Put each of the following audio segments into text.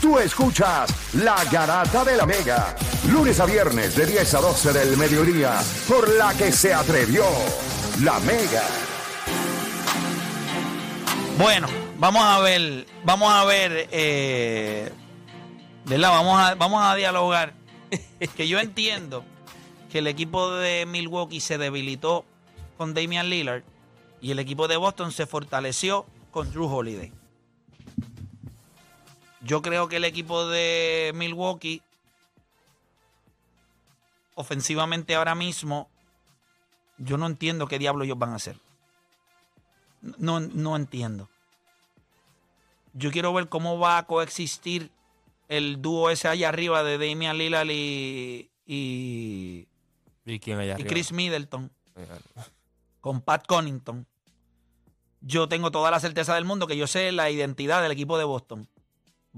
Tú escuchas La Garata de la Mega, lunes a viernes de 10 a 12 del mediodía, por la que se atrevió La Mega. Bueno, vamos a ver, vamos a ver, eh, ¿verdad? Vamos a, vamos a dialogar. que yo entiendo que el equipo de Milwaukee se debilitó con Damian Lillard y el equipo de Boston se fortaleció con Drew Holiday. Yo creo que el equipo de Milwaukee, ofensivamente ahora mismo, yo no entiendo qué diablo ellos van a hacer. No, no entiendo. Yo quiero ver cómo va a coexistir el dúo ese allá arriba de Damian Lillard y, y, ¿Y quién allá y arriba? Chris Middleton con Pat Connington. Yo tengo toda la certeza del mundo que yo sé la identidad del equipo de Boston.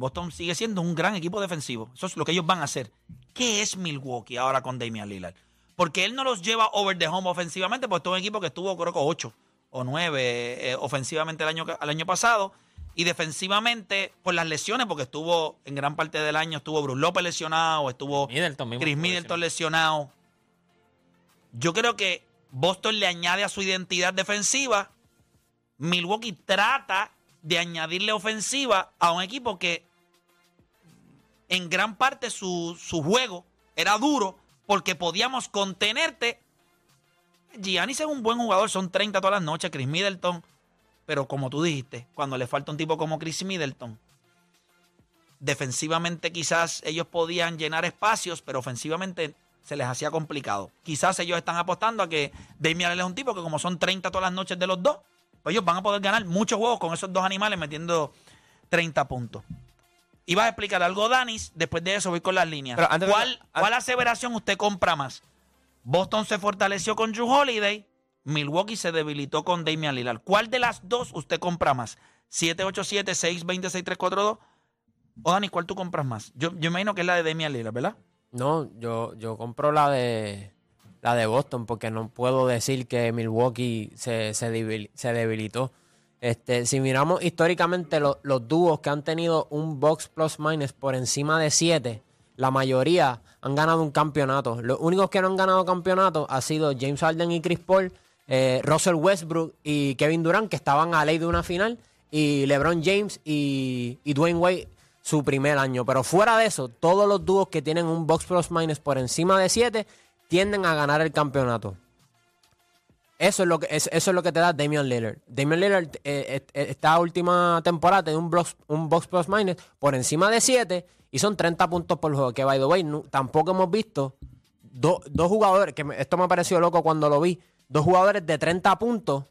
Boston sigue siendo un gran equipo defensivo. Eso es lo que ellos van a hacer. ¿Qué es Milwaukee ahora con Damian Lillard? Porque él no los lleva over the home ofensivamente, porque es un equipo que estuvo creo que 8 o 9 eh, ofensivamente el año, el año pasado. Y defensivamente, por las lesiones, porque estuvo en gran parte del año, estuvo Bruce López lesionado, estuvo Middleton Chris Middleton lesionado. Yo creo que Boston le añade a su identidad defensiva. Milwaukee trata de añadirle ofensiva a un equipo que en gran parte su, su juego era duro porque podíamos contenerte. Giannis es un buen jugador, son 30 todas las noches, Chris Middleton. Pero como tú dijiste, cuando le falta un tipo como Chris Middleton, defensivamente quizás ellos podían llenar espacios, pero ofensivamente se les hacía complicado. Quizás ellos están apostando a que Damian es un tipo que como son 30 todas las noches de los dos, pues ellos van a poder ganar muchos juegos con esos dos animales metiendo 30 puntos. Ibas a explicar algo, Danis, después de eso voy con las líneas. Pero antes de- ¿Cuál, ¿Cuál aseveración usted compra más? Boston se fortaleció con Drew Holiday, Milwaukee se debilitó con Damian Lillard. ¿Cuál de las dos usted compra más? 787-620-6342. O Dani, ¿cuál tú compras más? Yo, yo imagino que es la de Damian Lillard, ¿verdad? No, yo, yo compro la de la de Boston porque no puedo decir que Milwaukee se, se, debil- se debilitó. Este, si miramos históricamente lo- los dúos que han tenido un box plus minus por encima de 7, la mayoría han ganado un campeonato. Los únicos que no han ganado campeonato ha sido James Harden y Chris Paul, eh, Russell Westbrook y Kevin Durant, que estaban a ley de una final, y LeBron James y, y Dwayne Wade su primer año. Pero fuera de eso, todos los dúos que tienen un box plus minus por encima de 7 tienden a ganar el campeonato. Eso es lo que, es- eso es lo que te da Damian Lillard. Damian Lillard, eh, eh, esta última temporada, tiene un box, un box plus minus por encima de 7 y son 30 puntos por juego. Que, by the way, tampoco hemos visto do- dos jugadores, que esto me pareció loco cuando lo vi, dos jugadores de 30 puntos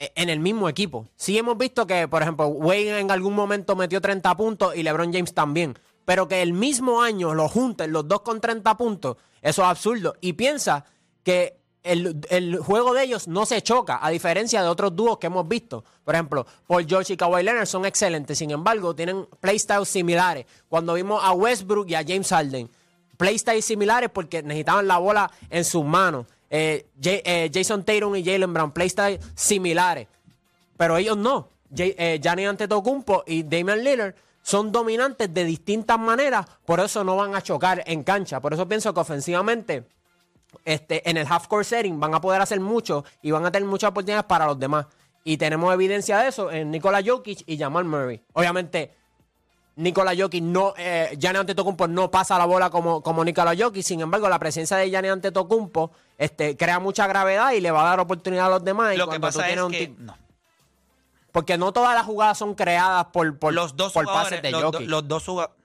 en el mismo equipo. Sí hemos visto que, por ejemplo, Wayne en algún momento metió 30 puntos y LeBron James también. Pero que el mismo año lo junten los dos con 30 puntos, eso es absurdo. Y piensa que el, el juego de ellos no se choca, a diferencia de otros dúos que hemos visto. Por ejemplo, Paul George y Kawhi Leonard son excelentes, sin embargo, tienen playstyles similares. Cuando vimos a Westbrook y a James Harden, playstyles similares porque necesitaban la bola en sus manos. Eh, eh, Jason Tatum y Jalen Brown, playstyles similares. Pero ellos no. J- eh, Antetokounmpo y Damian Lillard son dominantes de distintas maneras, por eso no van a chocar en cancha. Por eso pienso que ofensivamente este, en el half court setting van a poder hacer mucho y van a tener muchas oportunidades para los demás. Y tenemos evidencia de eso en Nikola Jokic y Jamal Murray. Obviamente, Nikola Jokic no, eh, Antetokounmpo no pasa la bola como, como Nikola Jokic. Sin embargo, la presencia de Giannis Antetokounmpo este, crea mucha gravedad y le va a dar oportunidad a los demás. Y Lo que pasa es que no. porque no todas las jugadas son creadas por, por, los dos por pases de los, do- Jokic. los dos jugadores.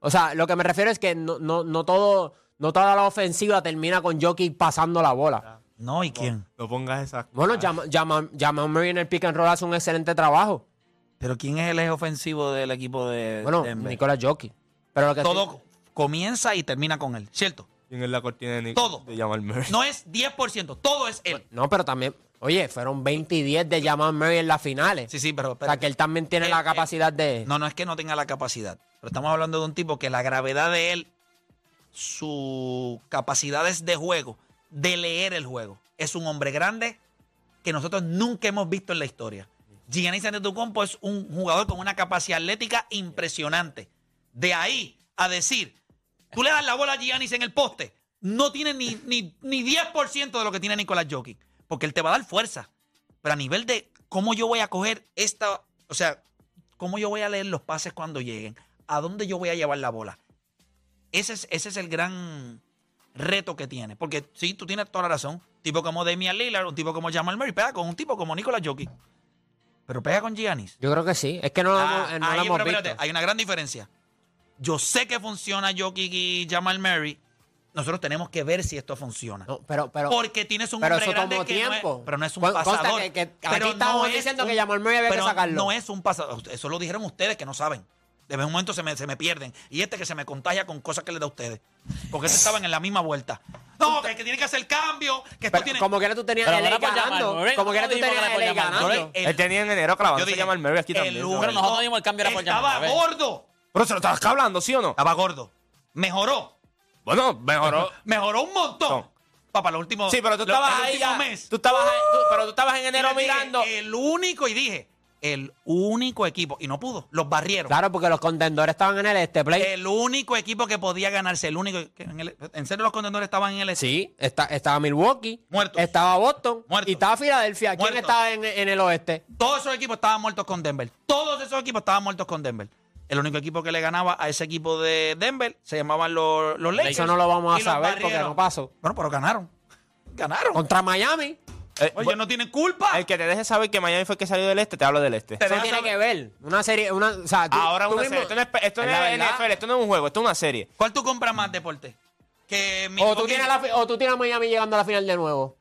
O sea, lo que me refiero es que no, no, no todo, no toda la ofensiva termina con Jokic pasando la bola. No, ¿y quién? No pongas esa. Bueno, Jamal Murray en el pick and roll hace un excelente trabajo. Pero ¿quién es el eje ofensivo del equipo de Bueno, Denver? Nicolás Jokic. Pero lo que Todo comienza y termina con él, ¿cierto? ¿Quién es la cortina de Nick? Todo. De Jamal Murray. No es 10%, todo es él. No, pero también, oye, fueron 20 y 10 de Jamal Murray en las finales. Sí, sí, pero... o sea, que él también tiene Eh, la eh, capacidad de... No, no es que no tenga la capacidad. Pero estamos hablando de un tipo que la gravedad de él, sus capacidades de juego, de leer el juego, es un hombre grande que nosotros nunca hemos visto en la historia. Giannis Antetokounmpo es un jugador con una capacidad atlética impresionante. De ahí a decir, tú le das la bola a Giannis en el poste, no tiene ni, ni, ni 10% de lo que tiene Nicolás Jokic, porque él te va a dar fuerza. Pero a nivel de cómo yo voy a coger esta, o sea, cómo yo voy a leer los pases cuando lleguen, a dónde yo voy a llevar la bola. Ese es, ese es el gran reto que tiene. Porque sí, tú tienes toda la razón. Tipo como Damian Lillard, un tipo como Jamal Murray, pega con un tipo como Nicolás Jokic. Pero pega con Giannis. Yo creo que sí. Es que no lo Ah, hemos, no ahí, lo hemos pero visto. espérate, hay una gran diferencia. Yo sé que funciona Jokic y Jamal Murray. Nosotros tenemos que ver si esto funciona. No, pero, pero, Porque tienes un pero hombre eso tomó que no tiempo. es, pero no es un pasador. que- que aquí Pero estábamos es diciendo un- que Jamal Murray había que sacarlo. No es un pasador. Eso lo dijeron ustedes que no saben. De vez en momento se me, se me pierden. Y este que se me contagia con cosas que le da a ustedes. Porque ese estaban en la misma vuelta. No, que, que tiene que hacer cambio. Que esto pero tiene. como que tú tenías Pero no LA era por Jamal ganando. Murray, Como que no tú tenías que era por LA ganando. El- Él tenía en enero clavado. yo Se dije, llama el Murray aquí el también. único- Pero nosotros dimos el cambio era por Estaba Jamal, ¿ves? gordo. Pero se lo estabas hablando, ¿sí o no? Estaba gordo. Mejoró. Bueno, mejoró. Mejoró un montón. No. Papá, los últimos. Sí, pero tú los- estabas el ahí último ya. mes. Tú estabas, ahí- tú- pero tú estabas en enero dije, mirando. El único, y dije, el único equipo, y no pudo, los barrieron. Claro, porque los contendores estaban en el este play. El único equipo que podía ganarse, el único. que en, el- en serio, los contendores estaban en el. este. Sí, está, estaba Milwaukee, Muertos. estaba Boston Muertos. y estaba Filadelfia. ¿Quién Muertos. estaba en, en el oeste? Todos esos equipos estaban muertos con Denver. Todos esos equipos estaban muertos con Denver. El único equipo que le ganaba a ese equipo de Denver se llamaban los, los Lakers. Eso no lo vamos a saber porque no pasó. Bueno, pero ganaron. Ganaron. Contra Miami. Eh, Oye, no tienen culpa. el que te deje saber que Miami fue el que salió del este, te hablo del este. Te Eso tiene saber- que ver. Una serie, una, o sea, tú- Ahora tú una mismo- serie. Esto no es, esto no Es la es verdad. NFL, esto no es un juego, esto es una serie. ¿Cuál tú compras más deporte? Que O tú, Milwaukee- tienes la fi- o tú tienes a Miami llegando a la final de nuevo.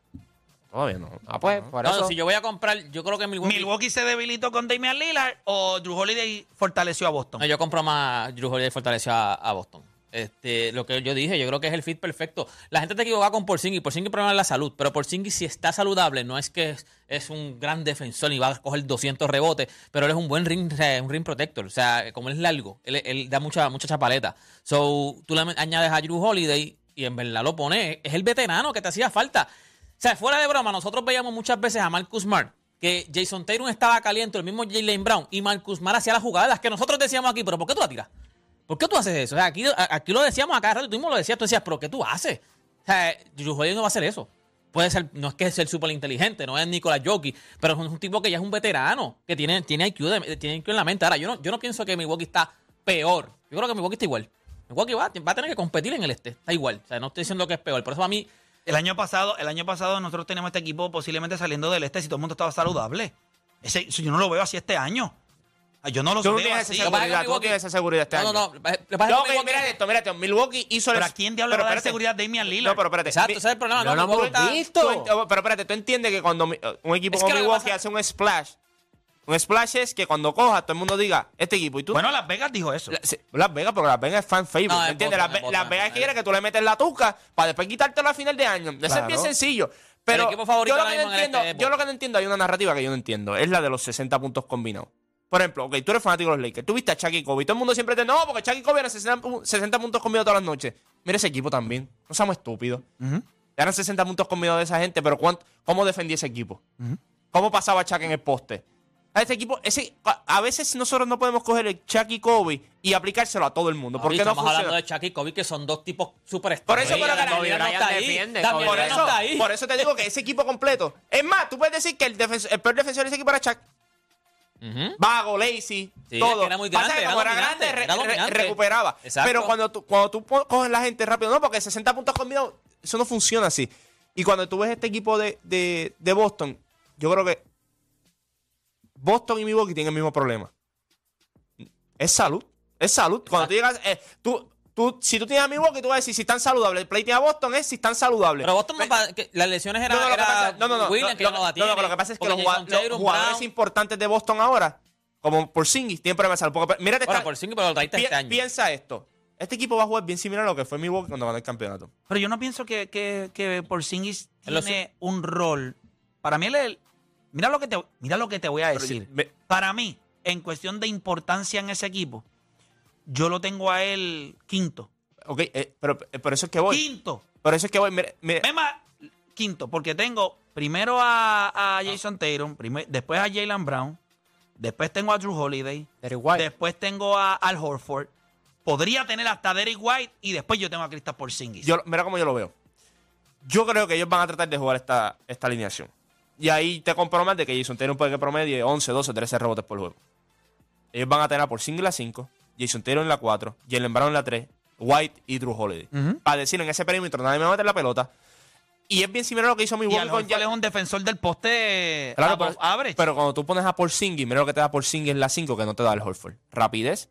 Todavía no. Ah, pues, por No, eso. si yo voy a comprar, yo creo que Milwaukee. Milwaukee se debilitó con Damian Lillard o Drew Holiday fortaleció a Boston. No, yo compro más Drew Holiday fortaleció a, a Boston. Este, lo que yo dije, yo creo que es el fit perfecto. La gente te equivoca con Porzingis. Porzingis problema es la salud, pero Porzingis si está saludable, no es que es, un gran defensor y va a coger 200 rebotes, pero él es un buen ring, un ring protector. O sea, como es largo, él, da mucha, mucha chapaleta. So, tú le añades a Drew Holiday y en verdad lo pones. Es el veterano que te hacía falta. O sea, fuera de broma, nosotros veíamos muchas veces a Marcus Smart que Jason Tatum estaba caliente, el mismo Jalen Brown, y Marcus Smart hacía las jugadas que nosotros decíamos aquí, pero ¿por qué tú la tiras? ¿Por qué tú haces eso? O sea, aquí, aquí lo decíamos a cada rato, tú mismo lo decías, tú decías, ¿pero qué tú haces? O sea, Holiday no va a hacer eso. Puede ser, no es que es súper inteligente, no es Nicolás Jokic, pero es un tipo que ya es un veterano, que tiene, tiene, IQ de- tiene IQ en la mente. Ahora, yo no, yo no pienso que Milwaukee está peor. Yo creo que Milwaukee está igual. Milwaukee va, va a tener que competir en el este. Está igual. O sea, no estoy diciendo que es peor. Por eso a mí, El año pasado, el año pasado nosotros teníamos este equipo posiblemente saliendo del este si todo el mundo estaba saludable. Ese, yo no lo veo así este año. Ah, Yo no lo Tú no tienes esa seguridad, tú no tienes esa seguridad este no, año. no, no. Que No, ok, mira esto, mira esto. Milwaukee hizo el- Pero ¿a quién diablo Pero le va a dar seguridad Damian Lillard? No, pero espérate. Exacto, ese es el problema. No No, lo hemos visto. Pero espérate, tú entiendes que cuando un equipo Es como Milwaukee hace un splash, un splash es que cuando coja todo el mundo diga, este equipo, y tú... Bueno, Las Vegas dijo eso. La- sí, Las Vegas, porque Las Vegas es fan favorite, No, es ¿entiendes? Las, Vegas es quiere que tú le metes la tuca para después quitártelo a final de año. Eso es bien sencillo. Pero El equipo favorito yo, lo que no el entiendo, este es yo lo que no entiendo, hay una narrativa que yo no entiendo, es la de los 60 puntos combinados. Por ejemplo, ok, tú eres fanático de los Lakers, tú viste a Chucky Kobe, todo el mundo siempre te no, porque Chucky Kobe era 60, pu- 60 puntos combinados todas las noches. Mira ese equipo también, no seamos estúpidos. Ujú. Eran 60 puntos combinados de esa gente, pero ¿cuánto- ¿cómo defendía ese equipo? ¿Cómo pasaba Chuck en el poste? A ese equipo, ese, a, veces nosotros no podemos coger el Chuck y Kobe y aplicárselo a todo el mundo. Porque no estamos hablando de Chucky y Kobe, que son dos tipos súper Por eso, pero que la- Kobe no Bryant está ahí. defiende, Damian Kobe por, eso, no está ahí. por eso te digo que ese equipo completo. Es más, tú puedes decir que el, el peor defensor de ese equipo era Chuck. Vago, lazy, Sí, todo. era muy Pasa grande, que como era grande, re- era re- dominante. recuperaba. Exacto. Pero cuando tú, cuando tú coges la gente rápido, no, porque 60 puntos combinados, eso no funciona así. Y cuando tú ves este equipo de, de, de Boston, yo creo que Boston y Milwaukee tienen el mismo problema. Es salud. Es salud. Cuando tú llegas, eh, tú, tú, si tú tienes a Milwaukee, tú vas a decir si están saludables. El play a Boston es si están saludables. Pero Boston, no Pe- pa- que las lesiones eran. no, no, era pasa, no, no, no, no, que lo, ya no tiene. lo que pasa es que los, jugadores Brown- importantes de Boston ahora, como por Singis, tienen problemas de salud. Porque, mírate, Bueno, esta- por cinco, pero lo traíste este año. piensa esto. Este equipo va a jugar bien similar a lo que fue Milwaukee cuando ganó el campeonato. Pero yo no pienso que, que, que Porzingis los- tiene un rol. Para mí, él mira, lo que te, mira lo que te voy a decir. me- Para mí, en cuestión de importancia en ese equipo, yo lo tengo a él quinto. Ok, eh, pero eh, por eso es que voy. Quinto. Por eso es que voy. Mira, Es más, quinto, porque tengo primero a, a Jason Tatum, primer- después a Jalen Brown, Después tengo a Drew Holiday. Derrick White. Después tengo a Al Horford. Podría tener hasta Derek White. Y después yo tengo a Kristaps Porzingis. Yo, mira cómo yo lo veo. Yo creo que ellos van a tratar de jugar esta, esta alineación. Y ahí te comprometo de que Jason Taylor puede que promedie 11, 12, 13 rebotes por juego. Ellos van a tener a Porzingis la 5, Jason Taylor en la 4, Jalen Brown en la 3, White y Drew Holiday. Para decir, en ese perímetro nadie me va a meter la pelota. Y es bien similar a lo que hizo mi Al con Horford es un defensor del poste Claro, pero, average. pero cuando tú pones a Porzingis, mira lo que te da Porzingis en la 5 que no te da el Horford. Rapidez,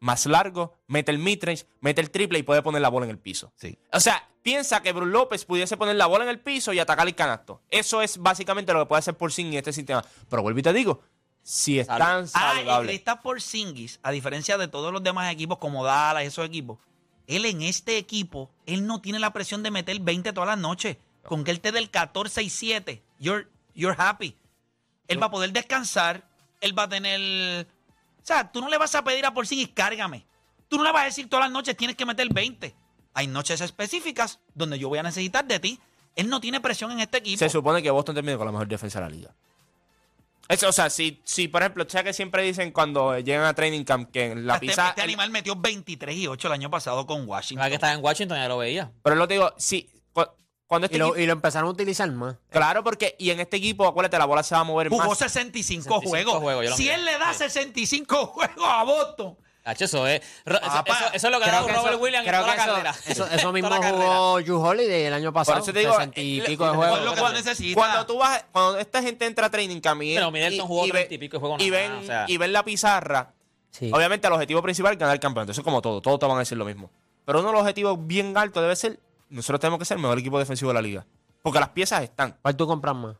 más largo, mete el midrange, mete el triple y puede poner la bola en el piso. Sí. O sea, piensa que Bruce López pudiese poner la bola en el piso y atacar el canasto. Eso es básicamente lo que puede hacer Porzingis en este sistema. Pero vuelvo y te digo, si están Ah, y saludables. Kristaps Porzingis, a diferencia de todos los demás equipos como Dallas y esos equipos, él en este equipo, él no tiene la presión de meter 20 todas las noches. Con que él te dé el 14 y 7, you're, you're happy. Él va a poder descansar, él va a tener... O sea, tú no le vas a pedir a Porzingis, cárgame. Tú no le vas a decir todas las noches, tienes que meter 20. Hay noches específicas donde yo voy a necesitar de ti. Él no tiene presión en este equipo. Se supone que Boston termina con la mejor defensa de la liga. Eso, o sea, si, si por ejemplo, o sea que siempre dicen cuando llegan a training camp que en la este, pizza. este animal metió 23 y 8 el año pasado con Washington. La que estaba en Washington ya lo veía. Pero lo te digo, si cu- cuando este Y lo, equipo- y lo empezaron a utilizar más. Claro, porque y en este equipo, acuérdate, la bola se va a mover Jugó más. 65, 65 juegos. si miré. él le da Sí. 65 juegos a Boston, Hacho, eso es. Eso, Papá, eso- eso es lo que ha dado Robert eso- Williams en toda la carrera. Eso, mismo jugó Drew Holiday el año pasado. eso te digo, 60 y eh, pico de juegos. cuando- tú necesitas. Cuando tú vas, cuando esta gente entra a training camp y, Pero Middleton jugó ve- 30 y pico de juegos y nada ven, más, o sea. y ven la pizarra, Sí. obviamente el objetivo principal es ganar el campeonato. Eso es como todo, todos te van a decir lo mismo. Pero uno de los objetivos bien altos debe ser, nosotros tenemos que ser el mejor equipo defensivo de la liga. Porque las piezas están. ¿Cuál tú compras más?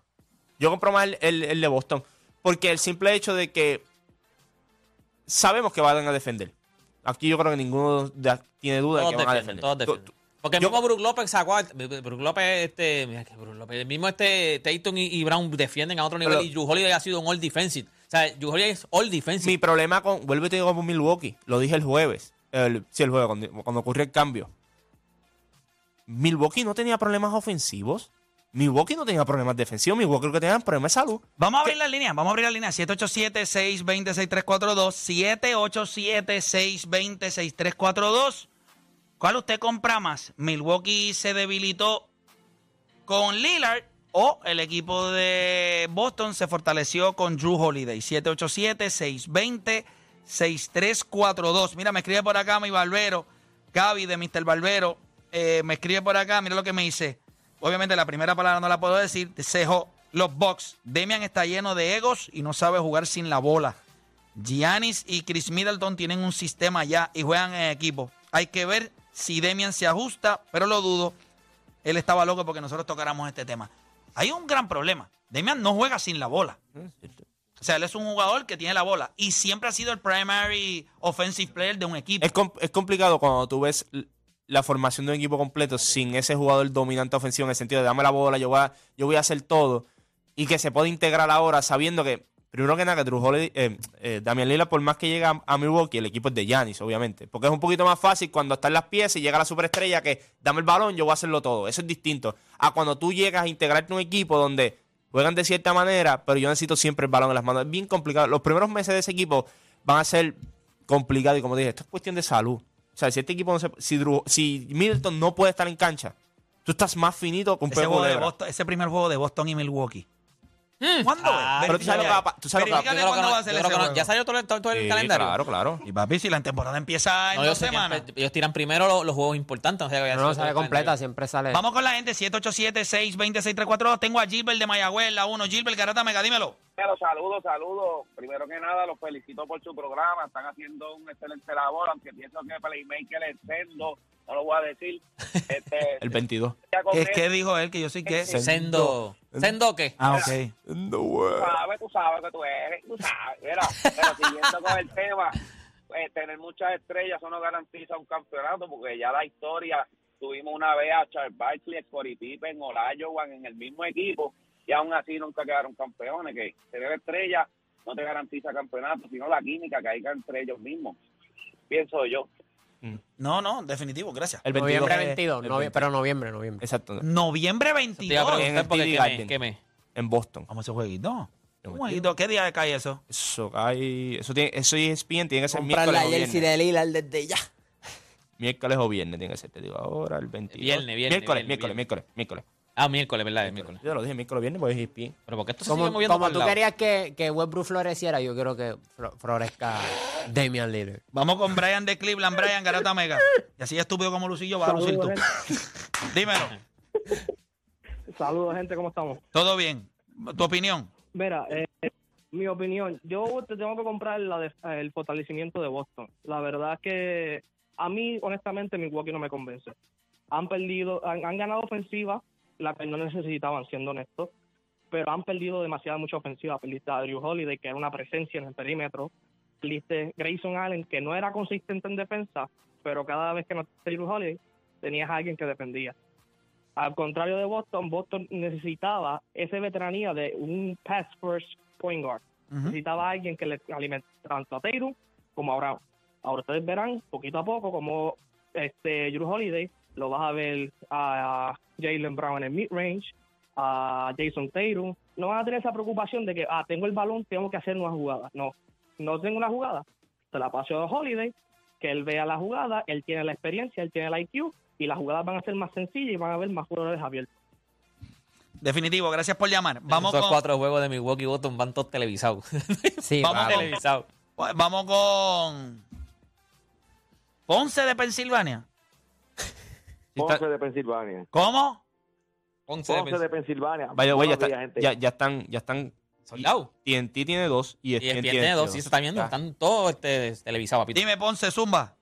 Yo compro más el, el- el de Boston. Porque el simple hecho de que sabemos que van a defender. Aquí yo creo que ninguno de- tiene duda de que van a defender. todos Tú-. Porque el yo- mismo Brook López sacó a- Brook López, este, mira que Brook López, el mismo este Tatum y, y Brown defienden a otro nivel Pero- y Drew Holiday ha sido un all defensive. O sea, Drew Holiday es all defensive. Mi problema con. Vuelvo y te digo con Milwaukee. Lo dije el jueves. El, sí, el jueves, cuando, cuando ocurrió el cambio. Milwaukee no tenía problemas ofensivos. Milwaukee no tenía problemas defensivos. Milwaukee lo que tenía problemas de salud. vamos a abrir la línea, vamos a abrir la línea 787-620-6342, 787-620-6342. ¿Cuál usted compra más? ¿Milwaukee se debilitó con Lillard o el equipo de Boston se fortaleció con Drew Holiday? 787-620-6342. Mira, me escribe por acá mi barbero, Gaby de Mr. Barbero. eh, me escribe por acá, mira lo que me dice. Obviamente la primera palabra no la puedo decir. Cejo, los Bucks. Demian está lleno de egos y no sabe jugar sin la bola. Giannis y Chris Middleton tienen un sistema ya y juegan en equipo. Hay que ver si Demian se ajusta, pero lo dudo. Él estaba loco porque nosotros tocáramos este tema. Hay un gran problema. Demian no juega sin la bola. O sea, él es un jugador que tiene la bola y siempre ha sido el primary offensive player de un equipo. Es, es complicado cuando tú ves la formación de un equipo completo sin ese jugador dominante ofensivo en el sentido de dame la bola, yo voy a, yo voy a hacer todo. Y que se puede integrar ahora sabiendo que, primero que nada, que Drew eh, eh, Damian por más que llega a, a Milwaukee, el equipo es de Giannis, obviamente. Porque es un poquito más fácil cuando están las piezas y llega la superestrella que dame el balón, yo voy a hacerlo todo. Eso es distinto. A cuando tú llegas a integrarte en un equipo donde juegan de cierta manera, pero yo necesito siempre el balón en las manos. Es bien complicado. Los primeros meses de ese equipo van a ser complicados y como dije, esto es cuestión de salud. O sea, si este equipo no se, si, Drew- si Middleton no puede estar en cancha, tú estás más finito con ese, juego de. Boston- ese primer juego de Boston y Milwaukee. ¿Cuándo Ah, es? Pero tú sabes lo que va a pa- tú sabes lo que va a- Verifícale Yo creo que cuándo no- va a ser yo creo ese que no- juego. Ya salió todo, el- todo- todo el Sí, calendario. claro, claro. Y papi, si la temporada empieza en No, yo dos sé que semanas. ellos tiran primero los, los juegos importantes. O sea, que ya No, no sale completa, calendario. siempre sale. Vamos con la gente, 787-620-6342. Tengo a Gilbert de Mayagüez, la 1. Gilbert Garata Mega, dímelo. Pero saludos, saludos. Primero que nada, los felicito por su programa. Están haciendo un excelente labor, aunque pienso que Playmaker es sendo, no lo voy a decir. Este, El 22. ya con ¿Qué, él, qué dijo él? Que yo soy qué. Sendo. ¿Sendo qué? Ah, ok. Tú sabes, tú sabes que tú eres, tú sabes. Mira, pero siguiendo con el tema, eh, tener muchas estrellas eso no garantiza un campeonato, porque ya la historia, tuvimos una vez a Charles Barkley, Scottie Pippen, Olajuwon en el mismo equipo, y aún así nunca quedaron campeones, que tener estrellas no te garantiza campeonato, sino la química que hay entre ellos mismos, pienso yo. No, no, definitivo, gracias. El 22. Noviembre eh, 22, el novie- 20. pero noviembre, noviembre. Exacto. Noviembre Te iba a 22. en preguntar el porque TD ¿qué Garden. me? ¿Qué me? En Boston. Vamos a ese jueguito. No, Un jueguito, ¿Qué día cae eso? Eso cae. Eso, tiene, eso es bien, tiene que ser Comprar miércoles la o jersey viernes. de Lillard desde ya. Miércoles o viernes tiene que ser, te digo ahora, el 22. Viernes, viernes, Miércoles, viernes, miércoles, viernes. miércoles, miércoles. Ah, miércoles, ¿verdad? Es miércoles. Yo lo dije miércoles viernes porque es ESPN. Pero porque esto se Como, sigue moviendo como para el tú lado. querías que, que Westbrook floreciera, yo creo que flo- florezca Damian Lillard. Vamos con Brian de Cleveland, Brian Garata Mega. Y así estúpido como Lucillo, vas a lucir tú. Dímelo. Saludos, gente, ¿cómo estamos? Todo bien. ¿Tu opinión? Mira, eh, mi opinión, yo te tengo que comprar la de- el fortalecimiento de Boston. La verdad es que a mí, honestamente, Milwaukee no me convence. Han perdido, han, han ganado ofensiva, la que no necesitaban, siendo honestos, pero han perdido demasiada mucha ofensiva. Perdiste a Drew Holiday, que era una presencia en el perímetro. Perdiste Grayson Allen, que no era consistente en defensa, pero cada vez que no Drew Holiday, tenías a alguien que defendía. Al contrario de Boston, Boston necesitaba esa veteranía de un pass first point guard. Necesitaba alguien que le alimentara tanto a Tatum como a Brown. Ahora ustedes verán poquito a poco como este Drew Holiday lo vas a ver a Jalen Brown en el mid range, a Jason Tatum. No van a tener esa preocupación de que ah tengo el balón, tengo que hacer una jugada. No, no tengo una jugada. Se la paso a Holiday, que él vea la jugada, él tiene la experiencia, él tiene el IQ y las jugadas van a ser más sencillas y van a haber más jugadores abiertos. Definitivo, gracias por llamar. Vamos Esos con, cuatro juegos de Milwaukee Boston van todos televisados. Sí, Vamos claro. televisados. vamos con Ponce de Pensilvania. Ponce de Pensilvania. ¿Cómo? Once de Ponce de Pensilvania. Vaya, güey, ya, está- días, gente. ya, ya están, ya están. Soldado. TNT tiene dos y ESPN el tiene dos, sí, se está viendo. Están todos este, televisados, papito. Dime, Ponce, Zumba.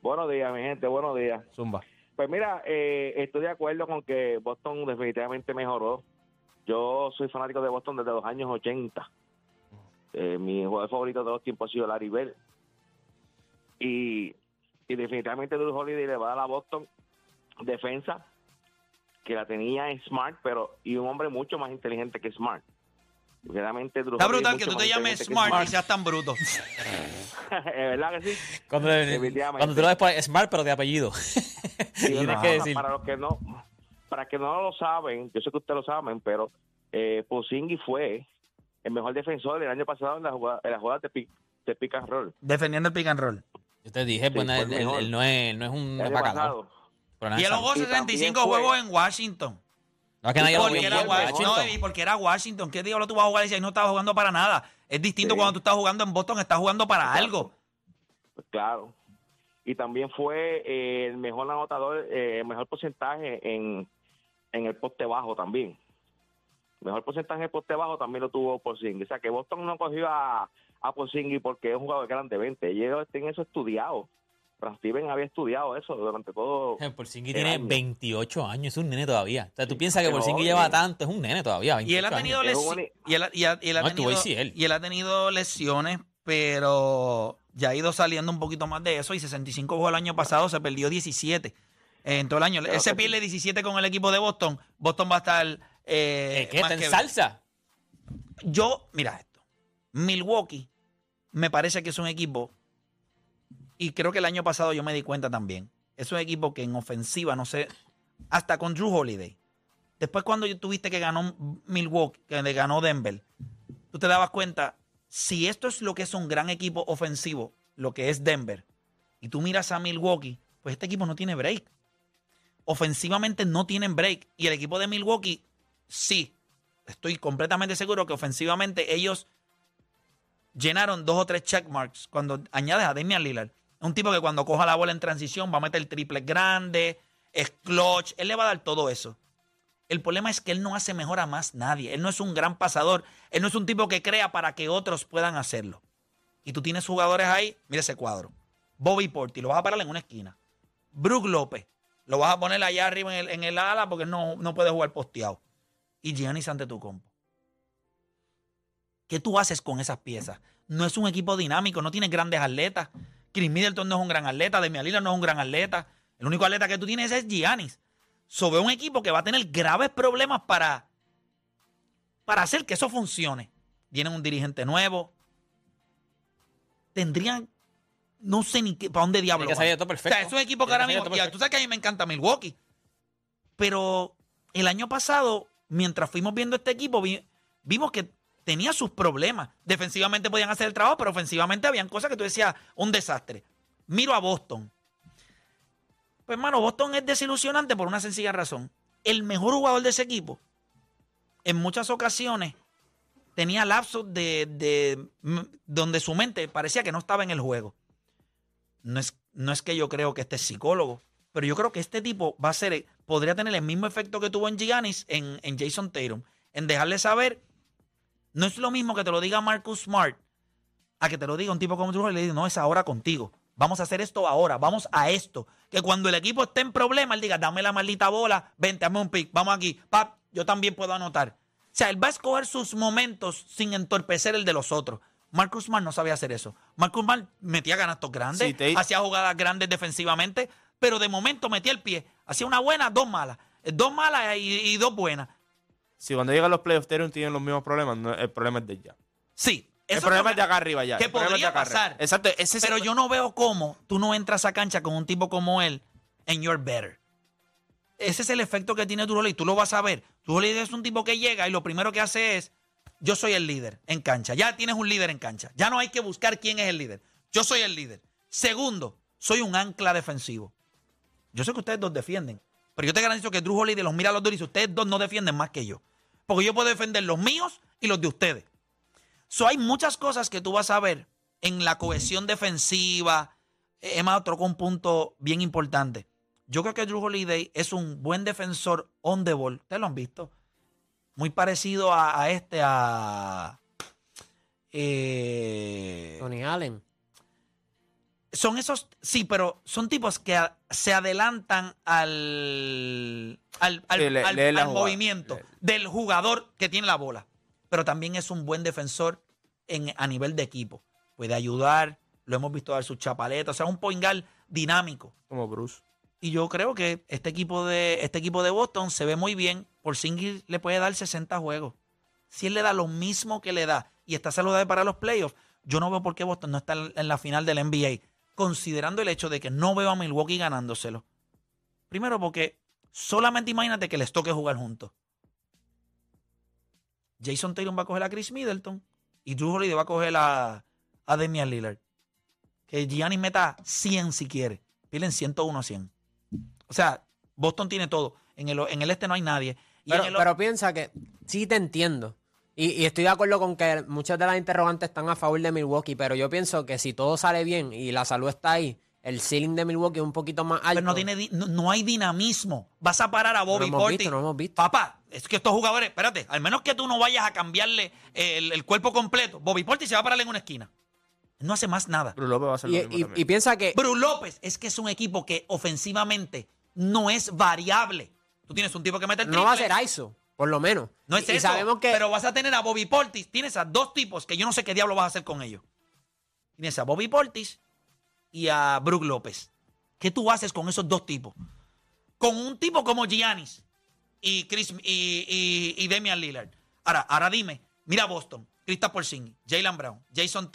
Buenos días, mi gente. Buenos días. Zumba. Pues mira, eh, estoy de acuerdo con que Boston definitivamente mejoró. Yo soy fanático de Boston desde los años 80. Eh, mi jugador favorito de los tiempos ha sido Larry Bird. Y, y definitivamente Drew Holiday le va a dar a Boston defensa que la tenía Smart, pero y un hombre mucho más inteligente que Smart. Realmente Drew Está brutal es que tú te llames que Smart y seas tan bruto. ¿Es verdad que sí? Cuando, cuando tú lo ves Smart, pero de apellido. Y Tienes una que cosa, decir. para los que no para que no lo saben yo sé que ustedes lo saben pero eh, Pozingi fue el mejor defensor el año pasado en la jugada, en la jugada de, pick, de pick and roll Defendiendo el pick and roll. Yo te dije, Sí, bueno, fue él, no es, no es un el Y él jugó eso. Y también 65 fue- juegos en Washington. No es que nadie y Porque era, el Wa- mejor. no, y porque era Washington. ¿Qué diablo tú vas a jugar? Y si ahí no estabas jugando para nada. Es distinto Sí. cuando tú estás jugando en Boston, estás jugando para algo. Pues claro y también fue eh, el mejor anotador eh, el mejor porcentaje en, en el poste bajo también mejor porcentaje en el poste bajo también lo tuvo Porzingis o sea que Boston no cogió a, a Porzingis porque es un jugador grande 20 ellos tienen eso estudiado Frank Steven había estudiado eso durante todo Porzingis tiene año. 28 años, es un nene todavía. O sea, tú piensas que Porzingis oye. lleva tanto, es un nene todavía. Y él ha 28 tenido años. Es lesi- un- y él, y él- y él ha No, tenido, ACL. y él ha tenido lesiones, pero ya ha ido saliendo un poquito más de eso. Y 65 juegos el año pasado, se perdió 17 en todo el año. Claro Ese que pierde 17 con el equipo de Boston. Boston va a estar. Eh, ¿Eh, ¿Qué? más ¿Está en que- salsa? Yo, mira esto. Milwaukee me parece que es un equipo, y creo que el año pasado yo me di cuenta también. Es un equipo que en ofensiva, no sé, hasta con Drew Holiday. Después cuando tuviste que ganó Milwaukee, que le ganó Denver, tú te dabas cuenta, si esto es lo que es un gran equipo ofensivo, lo que es Denver, y tú miras a Milwaukee, pues este equipo no tiene break. Ofensivamente no tienen break. Y el equipo de Milwaukee, sí, estoy completamente seguro que ofensivamente ellos llenaron dos o tres checkmarks cuando añades a Damian Lillard. Un tipo que cuando coja la bola en transición va a meter triple grande, es clutch, él le va a dar todo eso. El problema es que él no hace mejor a más nadie. Él no es un gran pasador. Él no es un tipo que crea para que otros puedan hacerlo. Y tú tienes jugadores ahí, mira ese cuadro. Bobby Porti, lo vas a parar en una esquina. Brook López, lo vas a poner allá arriba en el, en el ala porque no, no puede jugar posteado. Y Giannis ante tu compo. ¿Qué tú haces con esas piezas? No es un equipo dinámico, no tienes grandes atletas. Chris Middleton no es un gran atleta, Demian Lillard no es un gran atleta. El único atleta que tú tienes es Giannis. Sobre un equipo que va a tener graves problemas para, para hacer que eso funcione. Viene un dirigente nuevo. Tendrían, no sé ni qué, para dónde diablo. Que todo perfecto. O sea, es un equipo que ahora mismo. y tú sabes que a mí me encanta Milwaukee. Pero el año pasado, mientras fuimos viendo este equipo, vi- vimos que tenía sus problemas. Defensivamente podían hacer el trabajo, pero ofensivamente habían cosas que tú decías, un desastre. Miro a Boston. Pues, hermano, Boston es desilusionante por una sencilla razón. El mejor jugador de ese equipo, en muchas ocasiones, tenía lapsos de, de- donde su mente parecía que no estaba en el juego. No es, no es que yo creo que este es psicólogo, pero yo creo que este tipo va a ser, podría tener el mismo efecto que tuvo en Giannis en, en Jason Tatum, en dejarle saber, no es lo mismo que te lo diga Marcus Smart, a que te lo diga un tipo como tú y le diga, no, es ahora contigo. Vamos a hacer esto ahora, vamos a esto. Que cuando el equipo esté en problema, él diga, dame la maldita bola, vente, dame un pick, vamos aquí, pap, yo también puedo anotar. O sea, él va a escoger sus momentos sin entorpecer el de los otros. Marcus Smart no sabía hacer eso. Marcus Smart metía canastos grandes, Sí, te- hacía jugadas grandes defensivamente, pero de momento metía el pie. Hacía una buena, dos malas. Dos malas y, y dos buenas. Si cuando llegan los playoffs tienen los mismos problemas, no- el problema es de ella. Sí. El problema es de acá arriba ya. que el podría acá arriba. Exacto. Ese es Pero yo no veo cómo tú no entras a cancha con un tipo como él en You're Better. Ese es el efecto que tiene y tú lo vas a ver. Holiday es un tipo que llega y lo primero que hace es, yo soy el líder en cancha. Ya tienes un líder en cancha. Ya no hay que buscar quién es el líder. Yo soy el líder. Segundo, soy un ancla defensivo. Yo sé que ustedes dos defienden, pero yo te garantizo que Drew Holiday los mira a los dos y ustedes dos no defienden más que yo. Porque yo puedo defender los míos y los de ustedes. So, hay muchas cosas que tú vas a ver en la cohesión defensiva. Eh, Emma tocó un punto bien importante. Yo creo que Drew Holiday es un buen defensor on the ball. Ustedes lo han visto. Muy parecido a, a este, a. eh, Tony Allen. Son esos, sí, pero son tipos que a- se adelantan al, al, al- Sí, le- al- movimiento Le- del jugador que tiene la bola. Pero también es un buen defensor en, a nivel de equipo. Puede ayudar, lo hemos visto dar sus chapaletas, o sea, un point guard dinámico. Como Bruce. Y yo creo que este equipo de, este equipo de Boston se ve muy bien. Por Singles le puede dar 60 juegos. Si él le da lo mismo que le da y está saludable para los playoffs, yo no veo por qué Boston no está en la final del NBA. Considerando el hecho de que no veo a Milwaukee ganándoselo. Primero porque solamente imagínate que les toque jugar juntos. Jason Tatum va a coger a Chris Middleton y Drew Holiday va a coger a, a Damian Lillard. Que Giannis meta 100 si quiere. Pilen 101 a 100. O sea, Boston tiene todo. En el, en el este no hay nadie. Y Pero, en el- pero piensa que sí te entiendo. Y, y estoy de acuerdo con que muchas de las interrogantes están a favor de Milwaukee, pero yo pienso que si todo sale bien y la salud está ahí, el ceiling de Milwaukee es un poquito más alto. pero no, tiene, no, no hay dinamismo. Vas a parar a No Bobby lo hemos Portis. visto, no lo hemos visto. Papá, es que estos jugadores, espérate, al menos que tú no vayas a cambiarle el, el cuerpo completo, Bobby Portis se va a parar en una esquina. No hace más nada. Bruce López va a hacer Y, lo mismo y- también. y piensa que Bruce López es que es un equipo que ofensivamente no es variable. Tú tienes un tipo que mete el no va a ser ISO, por lo menos. No es y, y eso. sabemos que Pero vas a tener a Bobby Portis. Tienes a dos tipos que yo no sé qué diablo vas a hacer con ellos. Tienes a Bobby Portis y a Brook López. ¿Qué tú haces con esos dos tipos? Con un tipo como Giannis y, Chris, y, y, y Damian Lillard. Ahora, ahora dime, mira Boston, Kristaps Porzingis, Jalen Brown, Jason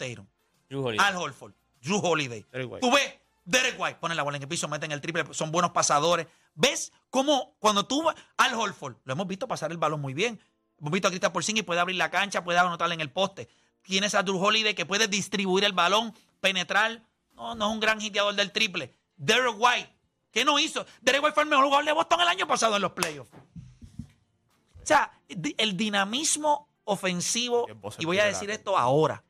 Holiday. Al Holford, Drew Holiday. Tú ves, Derek White, ponen la bola en el piso, meten el triple, son buenos pasadores. ¿Ves cómo cuando tú vas Al Holford, lo hemos visto pasar el balón muy bien. Hemos visto a Kristaps Porzingis, puede abrir la cancha, puede anotar en el poste. Tienes a Drew Holiday que puede distribuir el balón, penetrar. No, no es un gran hiteador del triple. Derek White, ¿qué no hizo? Derek White fue el mejor jugador de Boston el año pasado en los playoffs. O sea, el dinamismo ofensivo, y voy a decir esto ahora,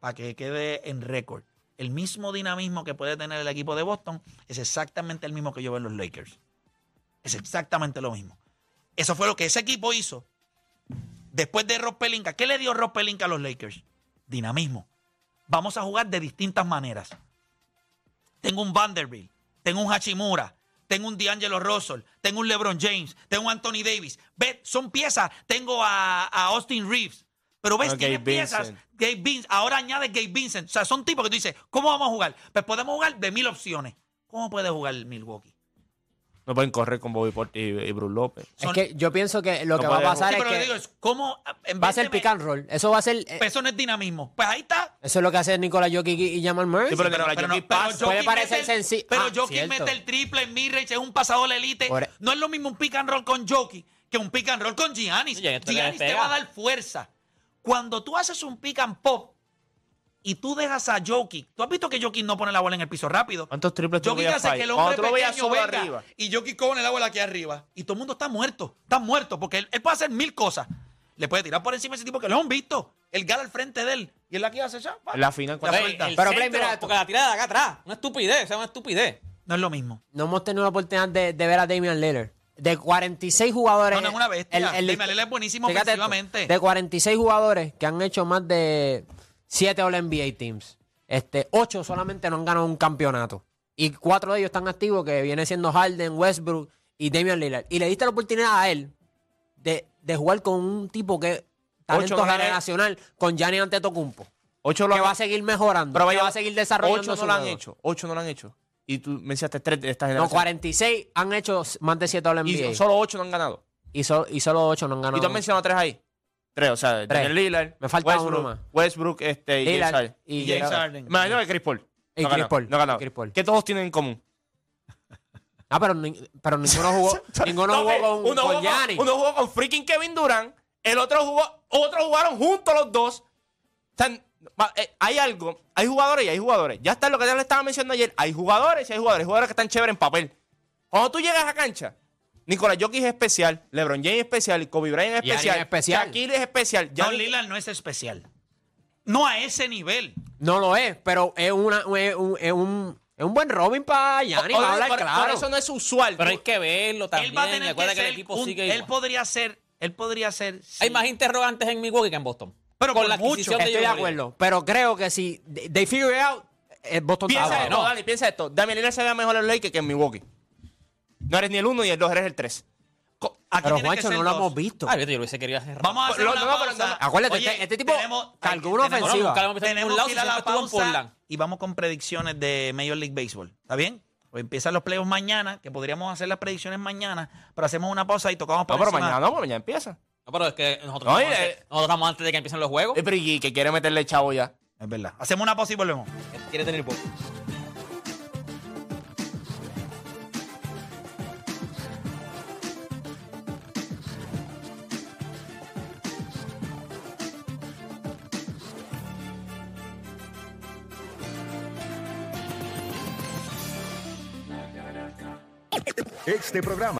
para que quede en récord. El mismo dinamismo que puede tener el equipo de Boston es exactamente el mismo que yo veo en los Lakers. Es exactamente lo mismo. Eso fue lo que ese equipo hizo después de Rob Pelinka. ¿Qué le dio Rob Pelinka a los Lakers? Dinamismo. Vamos a jugar de distintas maneras. Tengo un Vanderbilt, tengo un Hachimura, tengo un D'Angelo Russell, tengo un LeBron James, tengo un Anthony Davis. Son piezas. Tengo a Austin Reeves. Pero ves, Ah, tiene Gabe piezas. Vincent. Gabe Vincent. Ahora añade Gabe Vincent. O sea, son tipos que tú dices, ¿cómo vamos a jugar? Pues podemos jugar de mil opciones. ¿Cómo puede jugar Milwaukee? No pueden correr con Bobby Portis y, y Bruce López. es son- que yo pienso que lo No que va a pasar Sí, es pero que que digo es, ¿cómo? en va a ser pick and roll. Eso va a ser eh, Pues eso no es dinamismo. Pues ahí está. eso es lo que hace Nicolás Jokic y Jamal Murray. Sí, pero Pero, Nicolás pero Jokic no, pero pasa. Puede parecer mete el- senci- Pero Ah, Jokic mete el triple en midrange, es un pasador elite. Por- e- No es lo mismo un pick and roll con Jokic que un pick and roll con Giannis. Oye, Giannis te va a dar fuerza. Cuando tú haces un pick and pop y tú dejas a Jokic, tú has visto que Jokic no pone la bola en el piso rápido. ¿Cuántos triples tú Jokic hace que el hombre pequeño venga arriba. y Jokic con la bola aquí arriba. Y todo el mundo está muerto, está muerto, porque él, él puede hacer mil cosas. Le puede tirar por encima a ese tipo que lo han visto. El gal al frente de él. Y él aquí hace ya. pa. La final, La Ve, suelta. el Pero, Play, centro, mira esto. porque la tira de acá atrás. Una estupidez, o sea, una estupidez. No es lo mismo. No hemos tenido la oportunidad de, de ver a Damian Lillard. De 46 jugadores. No, no es una bestia. Damian Lillard es buenísimo Fíjate esto, ofensivamente. de 46 jugadores que han hecho más de 7 All NBA Teams. Este, 8 solamente no han ganado un campeonato. Y 4 de ellos están activos, que viene siendo Harden, Westbrook y Damian Lillard. Y le diste la oportunidad a él de, de jugar con un tipo que talento Ocho generacional, con Gianni Antetokounmpo. Ocho lo Que han- va a seguir mejorando. Pero que vaya, va a seguir desarrollando Ocho no su lo han hecho. Ocho no lo han hecho. Y tú mencionaste tres de esta No, generación. 46 han hecho más de 7 All NBA. Y solo ocho no han ganado. Y, so- y solo 8 no han ganado. Y tú has mencionado tres ahí. Tres, o sea, Daniel Lillard. Me falta Westbrook, uno más. Westbrook, este, y Lillard James Harden. y James Harden. Me imagino que Chris Paul. Y no Chris Paul, No ha ganado. Chris Paul. ¿Qué todos tienen en común? Ah, pero, ni- pero ninguno jugó, ninguno No, jugó con, uno, con jugó Giannis. uno jugó con freaking Kevin Durant, el otro jugó, otros jugaron juntos los dos. O sea, hay algo, hay jugadores y hay jugadores. Ya está lo que ya le estaba mencionando ayer. Hay jugadores y hay jugadores, hay jugadores que están chéveres en papel. Cuando tú llegas a cancha, Nicolás Jokic es especial, LeBron James es especial, y Kobe Bryant es especial, es especial. Shaquille es especial. No, Giannis- Lillard no es especial. No a ese nivel. No lo es, pero es, una, es, un, es, un, es un buen Robin para O- para hablar por, claro. por eso no es usual. Pero hay que verlo también. él va a tener que Recuerda que, ser el equipo un- sigue él igual. podría ser, él podría ser. Hay más interrogantes en Milwaukee que en Boston. Pero con por la mucho. adquisición de Estoy de acuerdo, pero creo que si they figure it out, eh, Boston Piensa está esto, abajo. Dani, piensa esto. Damian Lillard se ve mejor en los Lakers que en Milwaukee. No eres ni el uno ni el dos, eres el tres. Co- Aquí Pero tiene que Juancho, ser no lo dos. hemos visto. Ah, yo lo hubiese querido hacer. Vamos a hacer Lo- una no, pero pausa. no, acuérdate, Oye, este- este tipo cargó una tenemos- ofensiva. nunca lo hemos visto en Tenemos lado, que ir a la estuvo en pausa Portland. y vamos con predicciones de Major League Baseball. ¿Está bien? Pues empiezan los playoffs mañana, que podríamos hacer las predicciones mañana, pero hacemos una pausa y tocamos No, pero encima. mañana no, porque mañana empieza. No, pero es que nosotros, No, estamos y, antes, eh, nosotros estamos antes de que empiecen los juegos. Eh, pero y que quiere meterle chavo ya. Es verdad. Hacemos una pausa y volvemos. Quiere tener poco. Este programa